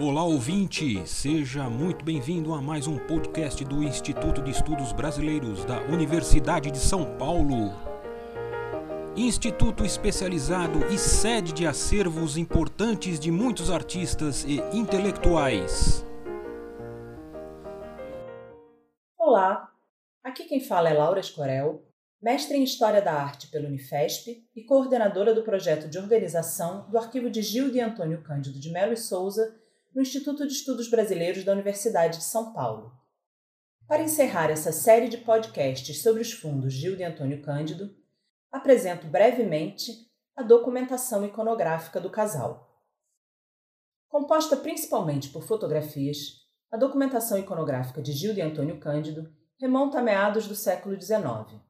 Olá ouvinte, seja muito bem-vindo a mais um podcast do Instituto de Estudos Brasileiros da Universidade de São Paulo. Instituto especializado e sede de acervos importantes de muitos artistas e intelectuais. Olá, aqui quem fala é Laura Escorel, mestre em História da Arte pelo Unifesp e coordenadora do projeto de organização do arquivo de Gildo e Antônio Cândido de Melo e Souza no Instituto de Estudos Brasileiros da Universidade de São Paulo. Para encerrar essa série de podcasts sobre os fundos Gildo e Antônio Cândido, apresento brevemente a documentação iconográfica do casal. Composta principalmente por fotografias, a documentação iconográfica de Gildo e Antônio Cândido remonta a meados do século XIX.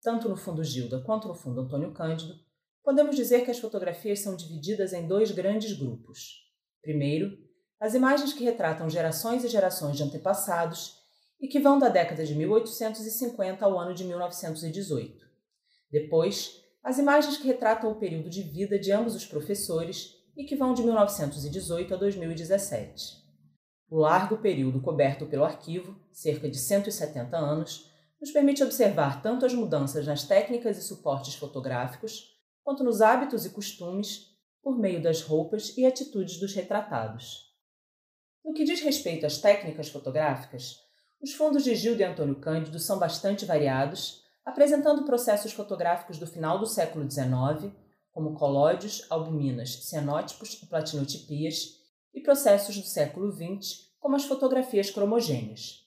Tanto no fundo Gilda quanto no fundo Antônio Cândido, podemos dizer que as fotografias são divididas em dois grandes grupos. Primeiro, as imagens que retratam gerações e gerações de antepassados e que vão da década de 1850 ao ano de 1918. Depois, as imagens que retratam o período de vida de ambos os professores e que vão de 1918 a 2017. O largo período coberto pelo arquivo, cerca de 170 anos, nos permite observar tanto as mudanças nas técnicas e suportes fotográficos, quanto nos hábitos e costumes, por meio das roupas e atitudes dos retratados. No que diz respeito às técnicas fotográficas, os fundos de Gildo e Antônio Cândido são bastante variados, apresentando processos fotográficos do final do século XIX, como colóides, albuminas, cianótipos e platinotipias, e processos do século XX, como as fotografias cromogêneas.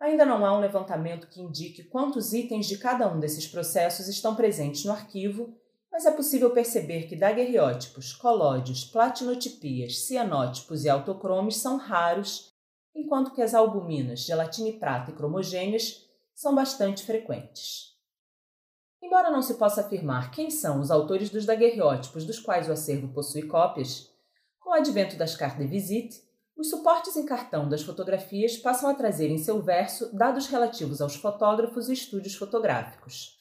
Ainda não há um levantamento que indique quantos itens de cada um desses processos estão presentes no arquivo mas é possível perceber que daguerreótipos, colóides, platinotipias, cianótipos e autocromes são raros, enquanto que as albuminas, gelatina e prata e cromogêneas são bastante frequentes. Embora não se possa afirmar quem são os autores dos daguerreótipos dos quais o acervo possui cópias, com o advento das cartes de visite, os suportes em cartão das fotografias passam a trazer em seu verso dados relativos aos fotógrafos e estúdios fotográficos.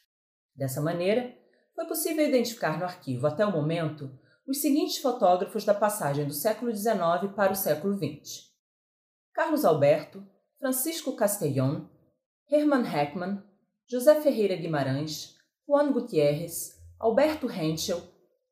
Dessa maneira, foi possível identificar no arquivo, até o momento, os seguintes fotógrafos da passagem do século XIX para o século XX: Carlos Alberto, Francisco Castellón, Hermann Heckmann, José Ferreira Guimarães, Juan Gutierrez, Alberto Henschel,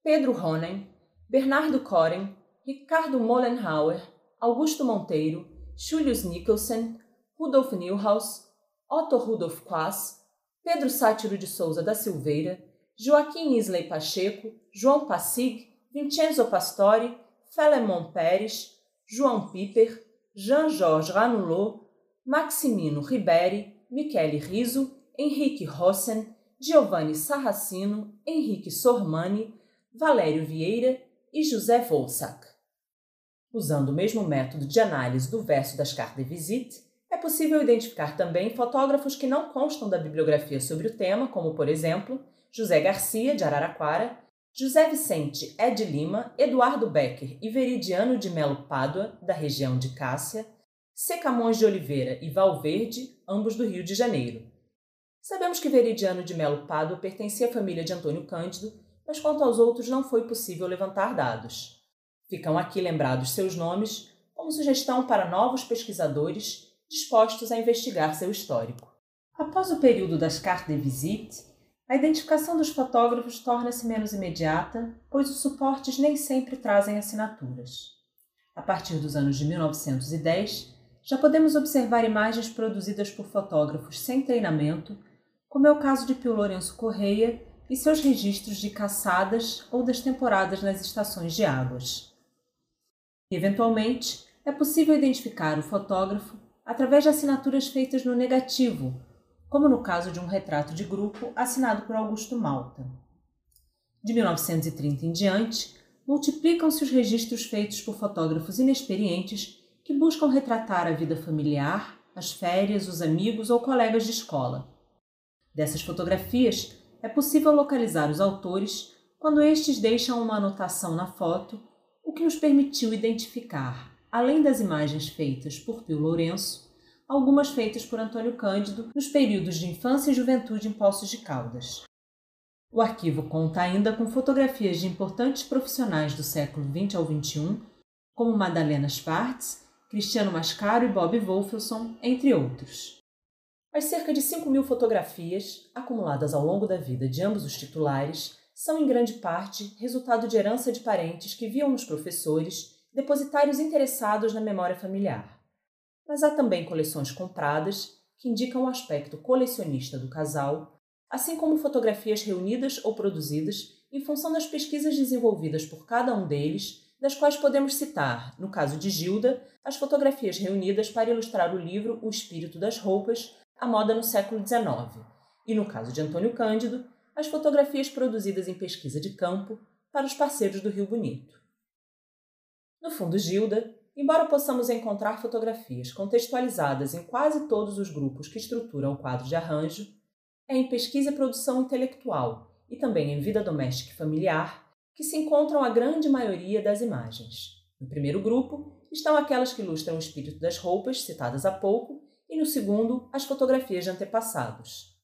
Pedro Ronen, Bernardo Koren, Ricardo Mollenhauer, Augusto Monteiro, Julius Nicholson, Rudolf Nilhaus, Otto Rudolf Quass, Pedro Sátiro de Souza da Silveira, Joaquim Isley Pacheco, João Passig, Vincenzo Pastore, Felemon Pérez, João Piper, Jean-Georges Ranulot, Maximino Riberi, Michele Riso, Henrique Rossen, Giovanni Sarracino, Henrique Sormani, Valério Vieira e José Volsac. Usando o mesmo método de análise do verso das cartas de visite, é possível identificar também fotógrafos que não constam da bibliografia sobre o tema, como, por exemplo, José Garcia, de Araraquara, José Vicente é de Lima, Eduardo Becker e Veridiano de Melo Pádua, da região de Cássia, C. Camões de Oliveira e Valverde, ambos do Rio de Janeiro. Sabemos que Veridiano de Melo Pádua pertencia à família de Antônio Cândido, mas quanto aos outros não foi possível levantar dados. Ficam aqui lembrados seus nomes como sugestão para novos pesquisadores dispostos a investigar seu histórico. Após o período das cartes de visite, a identificação dos fotógrafos torna-se menos imediata, pois os suportes nem sempre trazem assinaturas. A partir dos anos de 1910, já podemos observar imagens produzidas por fotógrafos sem treinamento, como é o caso de Pio Lourenço Correia e seus registros de caçadas ou das temporadas nas estações de águas. Eventualmente, é possível identificar o fotógrafo através de assinaturas feitas no negativo como no caso de um retrato de grupo assinado por Augusto Malta. De 1930 em diante, multiplicam-se os registros feitos por fotógrafos inexperientes que buscam retratar a vida familiar, as férias, os amigos ou colegas de escola. Dessas fotografias, é possível localizar os autores quando estes deixam uma anotação na foto, o que nos permitiu identificar, além das imagens feitas por Pio Lourenço, algumas feitas por Antônio Cândido nos períodos de infância e juventude em Poços de Caldas. O arquivo conta ainda com fotografias de importantes profissionais do século XX ao XXI, como Madalena Schwartz, Cristiano Mascaro e Bob Wolfelson, entre outros. As cerca de 5 mil fotografias, acumuladas ao longo da vida de ambos os titulares, são em grande parte resultado de herança de parentes que viam nos professores depositários interessados na memória familiar. Mas há também coleções compradas que indicam o aspecto colecionista do casal, assim como fotografias reunidas ou produzidas em função das pesquisas desenvolvidas por cada um deles, das quais podemos citar, no caso de Gilda, as fotografias reunidas para ilustrar o livro O Espírito das Roupas, a moda no século XIX, e no caso de Antônio Cândido, as fotografias produzidas em pesquisa de campo para os parceiros do Rio Bonito. No fundo, Gilda, embora possamos encontrar fotografias contextualizadas em quase todos os grupos que estruturam o quadro de arranjo, é em pesquisa e produção intelectual e também em vida doméstica e familiar que se encontram a grande maioria das imagens. No primeiro grupo estão aquelas que ilustram o espírito das roupas, citadas há pouco, e no segundo, as fotografias de antepassados.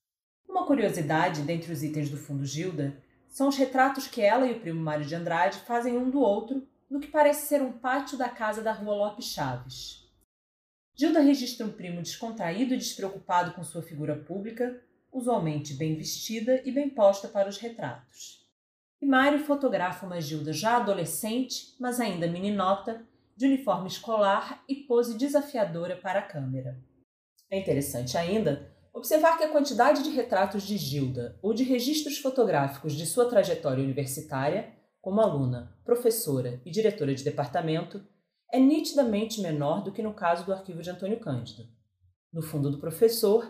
Uma curiosidade dentre os itens do fundo Gilda são os retratos que ela e o primo Mário de Andrade fazem um do outro no que parece ser um pátio da casa da rua Lopes Chaves. Gilda registra um primo descontraído e despreocupado com sua figura pública, usualmente bem vestida e bem posta para os retratos. E Mário fotografa uma Gilda já adolescente, mas ainda meninota, de uniforme escolar e pose desafiadora para a câmera. É interessante ainda observar que a quantidade de retratos de Gilda ou de registros fotográficos de sua trajetória universitária como aluna, professora e diretora de departamento, é nitidamente menor do que no caso do arquivo de Antônio Cândido. No fundo do professor,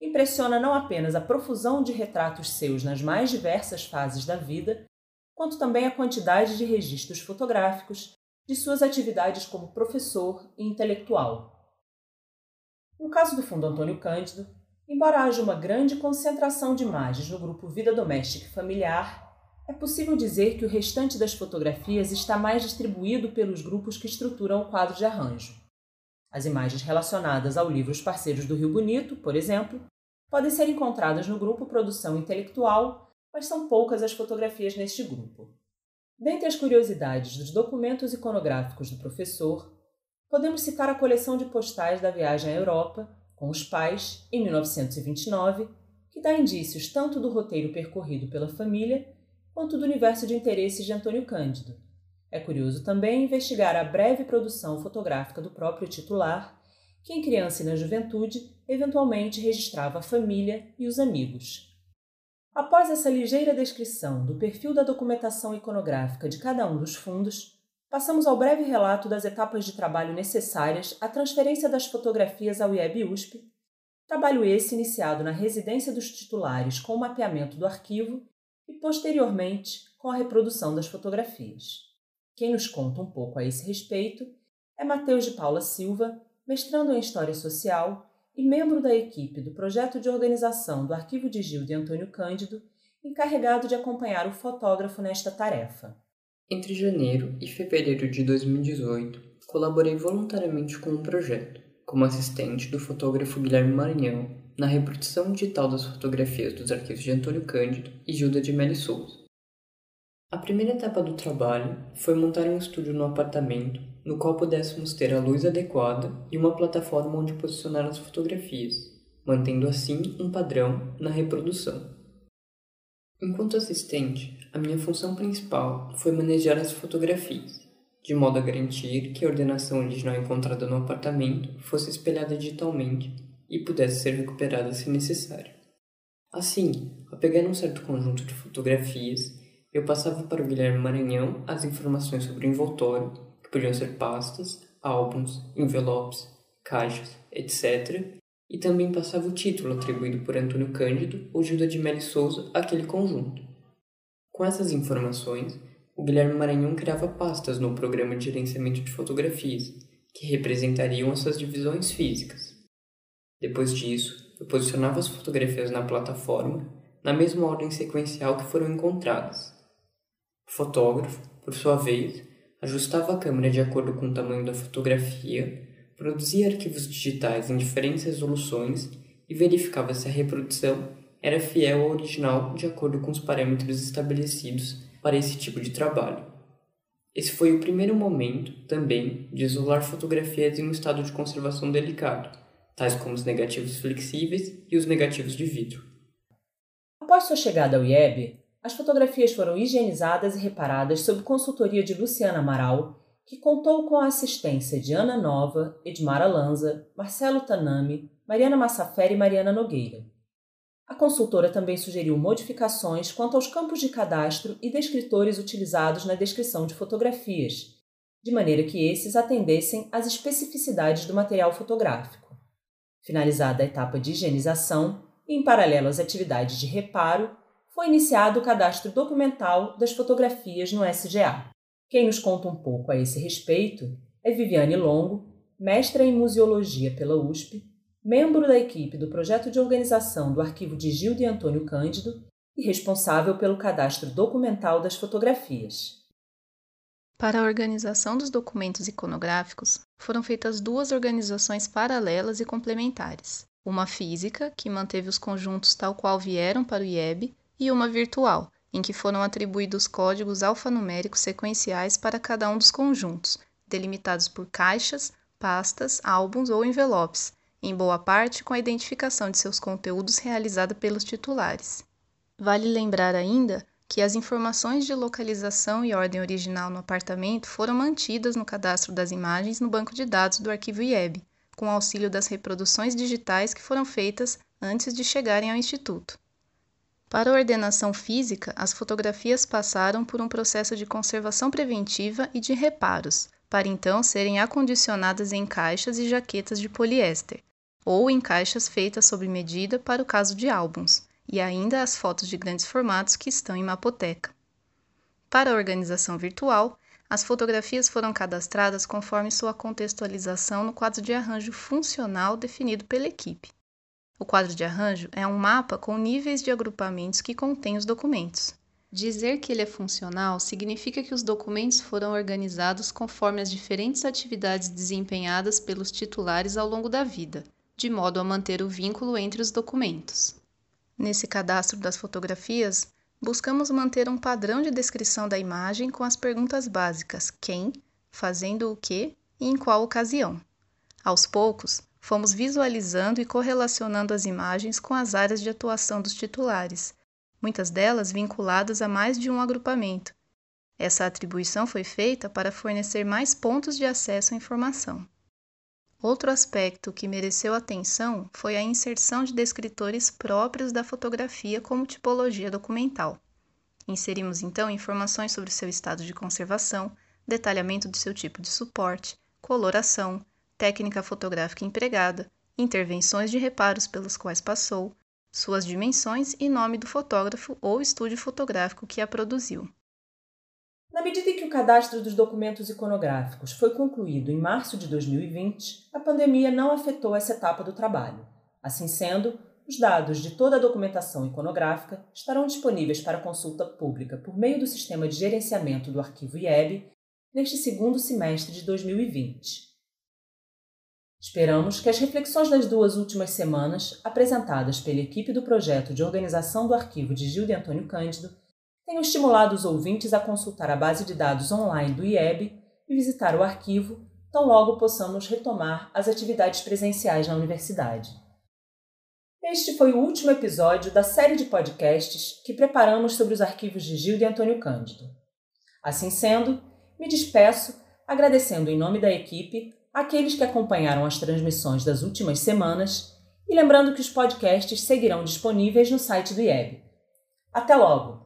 impressiona não apenas a profusão de retratos seus nas mais diversas fases da vida, quanto também a quantidade de registros fotográficos de suas atividades como professor e intelectual. No caso do Fundo Antônio Cândido, embora haja uma grande concentração de imagens no grupo Vida Doméstica e Familiar, é possível dizer que o restante das fotografias está mais distribuído pelos grupos que estruturam o quadro de arranjo. As imagens relacionadas ao livro Os Parceiros do Rio Bonito, por exemplo, podem ser encontradas no grupo Produção Intelectual, mas são poucas as fotografias neste grupo. Dentre as curiosidades dos documentos iconográficos do professor, podemos citar a coleção de postais da viagem à Europa, com os pais, em 1929, que dá indícios tanto do roteiro percorrido pela família quanto do universo de interesses de Antônio Cândido. É curioso também investigar a breve produção fotográfica do próprio titular, que em criança e na juventude eventualmente registrava a família e os amigos. Após essa ligeira descrição do perfil da documentação iconográfica de cada um dos fundos, passamos ao breve relato das etapas de trabalho necessárias à transferência das fotografias ao IEB USP, trabalho esse iniciado na residência dos titulares com o mapeamento do arquivo e, posteriormente, com a reprodução das fotografias. Quem nos conta um pouco a esse respeito é Mateus de Paula Silva, mestrando em História Social e membro da equipe do projeto de organização do Arquivo de Gil de Antônio Cândido, encarregado de acompanhar o fotógrafo nesta tarefa. Entre janeiro e fevereiro de 2018, colaborei voluntariamente com o um projeto, como assistente do fotógrafo Guilherme Maranhão na reprodução digital das fotografias dos arquivos de Antônio Cândido e Gilda de Melli Souza. A primeira etapa do trabalho foi montar um estúdio no apartamento, no qual pudéssemos ter a luz adequada e uma plataforma onde posicionar as fotografias, mantendo assim um padrão na reprodução. Enquanto assistente, a minha função principal foi manejar as fotografias, de modo a garantir que a ordenação original encontrada no apartamento fosse espelhada digitalmente e pudesse ser recuperada se necessário. Assim, ao pegar um certo conjunto de fotografias, eu passava para o Guilherme Maranhão as informações sobre o envoltório, que podiam ser pastas, álbuns, envelopes, caixas, etc., e também passava o título atribuído por Antônio Cândido ou Gilda de Melli Souza àquele conjunto. Com essas informações, o Guilherme Maranhão criava pastas no programa de gerenciamento de fotografias, que representariam as suas divisões físicas. Depois disso, eu posicionava as fotografias na plataforma na mesma ordem sequencial que foram encontradas. O fotógrafo, por sua vez, ajustava a câmera de acordo com o tamanho da fotografia, produzia arquivos digitais em diferentes resoluções e verificava se a reprodução era fiel ao original de acordo com os parâmetros estabelecidos para esse tipo de trabalho. Esse foi o primeiro momento, também, de isolar fotografias em um estado de conservação delicado, tais como os negativos flexíveis e os negativos de vidro. Após sua chegada ao IEB, as fotografias foram higienizadas e reparadas sob consultoria de Luciana Amaral, que contou com a assistência de Ana Nova, Edmara Lanza, Marcelo Tanami, Mariana Massafera e Mariana Nogueira. A consultora também sugeriu modificações quanto aos campos de cadastro e descritores utilizados na descrição de fotografias, de maneira que esses atendessem às especificidades do material fotográfico. Finalizada a etapa de higienização em paralelo às atividades de reparo, foi iniciado o cadastro documental das fotografias no SGA. Quem nos conta um pouco a esse respeito é Viviane Longo, mestra em museologia pela USP membro da equipe do projeto de organização do arquivo de Gildo e Antônio Cândido e responsável pelo cadastro documental das fotografias. Para a organização dos documentos iconográficos, foram feitas duas organizações paralelas e complementares. Uma física, que manteve os conjuntos tal qual vieram para o IEB, e uma virtual, em que foram atribuídos códigos alfanuméricos sequenciais para cada um dos conjuntos, delimitados por caixas, pastas, álbuns ou envelopes, em boa parte com a identificação de seus conteúdos realizada pelos titulares. Vale lembrar ainda que as informações de localização e ordem original no apartamento foram mantidas no cadastro das imagens no banco de dados do arquivo IEB, com auxílio das reproduções digitais que foram feitas antes de chegarem ao Instituto. Para a ordenação física, as fotografias passaram por um processo de conservação preventiva e de reparos, para então serem acondicionadas em caixas e jaquetas de poliéster, ou em caixas feitas sob medida para o caso de álbuns, e ainda as fotos de grandes formatos que estão em mapoteca. Para a organização virtual, as fotografias foram cadastradas conforme sua contextualização no quadro de arranjo funcional definido pela equipe. O quadro de arranjo é um mapa com níveis de agrupamentos que contém os documentos. Dizer que ele é funcional significa que os documentos foram organizados conforme as diferentes atividades desempenhadas pelos titulares ao longo da vida, de modo a manter o vínculo entre os documentos. Nesse cadastro das fotografias, buscamos manter um padrão de descrição da imagem com as perguntas básicas quem, fazendo o que e em qual ocasião. Aos poucos, fomos visualizando e correlacionando as imagens com as áreas de atuação dos titulares, muitas delas vinculadas a mais de um agrupamento. Essa atribuição foi feita para fornecer mais pontos de acesso à informação. Outro aspecto que mereceu atenção foi a inserção de descritores próprios da fotografia como tipologia documental. Inserimos então informações sobre seu estado de conservação, detalhamento do seu tipo de suporte, coloração, técnica fotográfica empregada, intervenções de reparos pelos quais passou, suas dimensões e nome do fotógrafo ou estúdio fotográfico que a produziu. Medida em que o cadastro dos documentos iconográficos foi concluído em março de 2020, a pandemia não afetou essa etapa do trabalho. Assim sendo, os dados de toda a documentação iconográfica estarão disponíveis para consulta pública por meio do sistema de gerenciamento do arquivo IEB neste segundo semestre de 2020. Esperamos que as reflexões das duas últimas semanas, apresentadas pela equipe do projeto de organização do arquivo de Gil de Antônio Cândido, tenho estimulado os ouvintes a consultar a base de dados online do IEB e visitar o arquivo, tão logo possamos retomar as atividades presenciais na universidade. Este foi o último episódio da série de podcasts que preparamos sobre os arquivos de Gil de Antônio Cândido. Assim sendo, me despeço agradecendo em nome da equipe aqueles que acompanharam as transmissões das últimas semanas e lembrando que os podcasts seguirão disponíveis no site do IEB. Até logo!